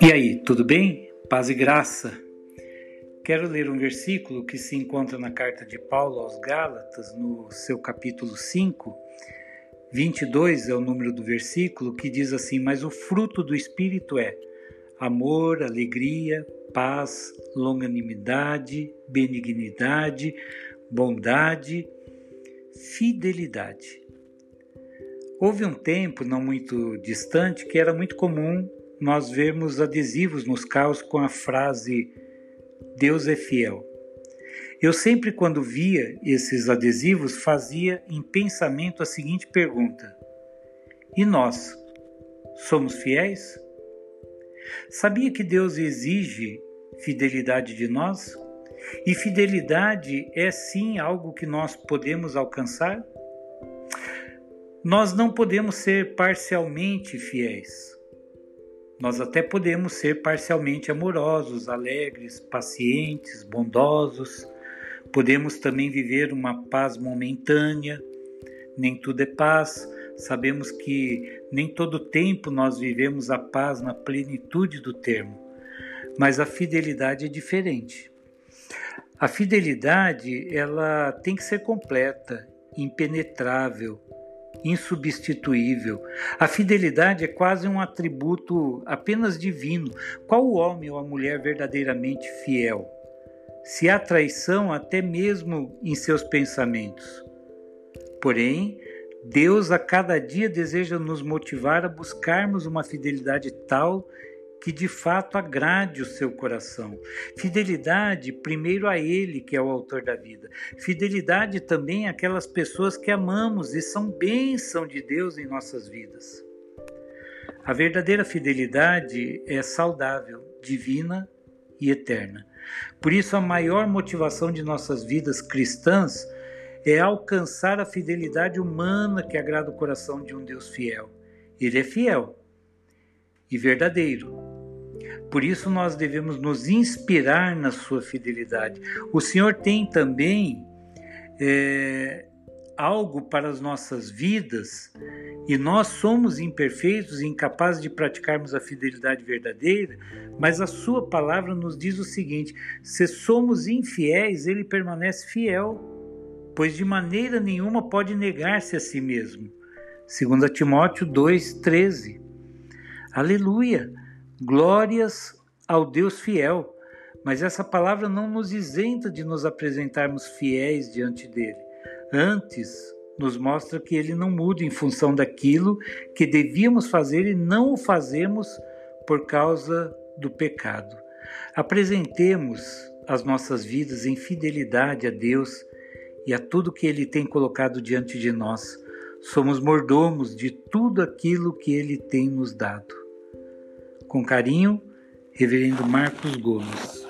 E aí, tudo bem? Paz e graça. Quero ler um versículo que se encontra na carta de Paulo aos Gálatas, no seu capítulo 5, 22 é o número do versículo, que diz assim: Mas o fruto do Espírito é amor, alegria, paz, longanimidade, benignidade, bondade, fidelidade. Houve um tempo não muito distante que era muito comum nós vermos adesivos nos carros com a frase Deus é fiel. Eu sempre, quando via esses adesivos, fazia em pensamento a seguinte pergunta: E nós, somos fiéis? Sabia que Deus exige fidelidade de nós? E fidelidade é sim algo que nós podemos alcançar? Nós não podemos ser parcialmente fiéis. Nós até podemos ser parcialmente amorosos, alegres, pacientes, bondosos. Podemos também viver uma paz momentânea. Nem tudo é paz. Sabemos que nem todo tempo nós vivemos a paz na plenitude do termo. Mas a fidelidade é diferente. A fidelidade, ela tem que ser completa, impenetrável, insubstituível. A fidelidade é quase um atributo apenas divino. Qual o homem ou a mulher verdadeiramente fiel? Se há traição até mesmo em seus pensamentos. Porém, Deus a cada dia deseja nos motivar a buscarmos uma fidelidade tal que de fato agrade o seu coração. Fidelidade, primeiro a Ele, que é o autor da vida. Fidelidade também àquelas pessoas que amamos e são bênção de Deus em nossas vidas. A verdadeira fidelidade é saudável, divina e eterna. Por isso, a maior motivação de nossas vidas cristãs é alcançar a fidelidade humana que agrada o coração de um Deus fiel. Ele é fiel e verdadeiro, por isso nós devemos nos inspirar na sua fidelidade. O Senhor tem também é, algo para as nossas vidas e nós somos imperfeitos e incapazes de praticarmos a fidelidade verdadeira, mas a Sua palavra nos diz o seguinte: se somos infiéis, Ele permanece fiel, pois de maneira nenhuma pode negar-se a si mesmo. 2 Timóteo 2,13. Aleluia! Glórias ao Deus fiel, mas essa palavra não nos isenta de nos apresentarmos fiéis diante dele. Antes, nos mostra que ele não muda em função daquilo que devíamos fazer e não o fazemos por causa do pecado. Apresentemos as nossas vidas em fidelidade a Deus e a tudo que ele tem colocado diante de nós. Somos mordomos de tudo aquilo que ele tem nos dado. Com carinho, Reverendo Marcos Gomes.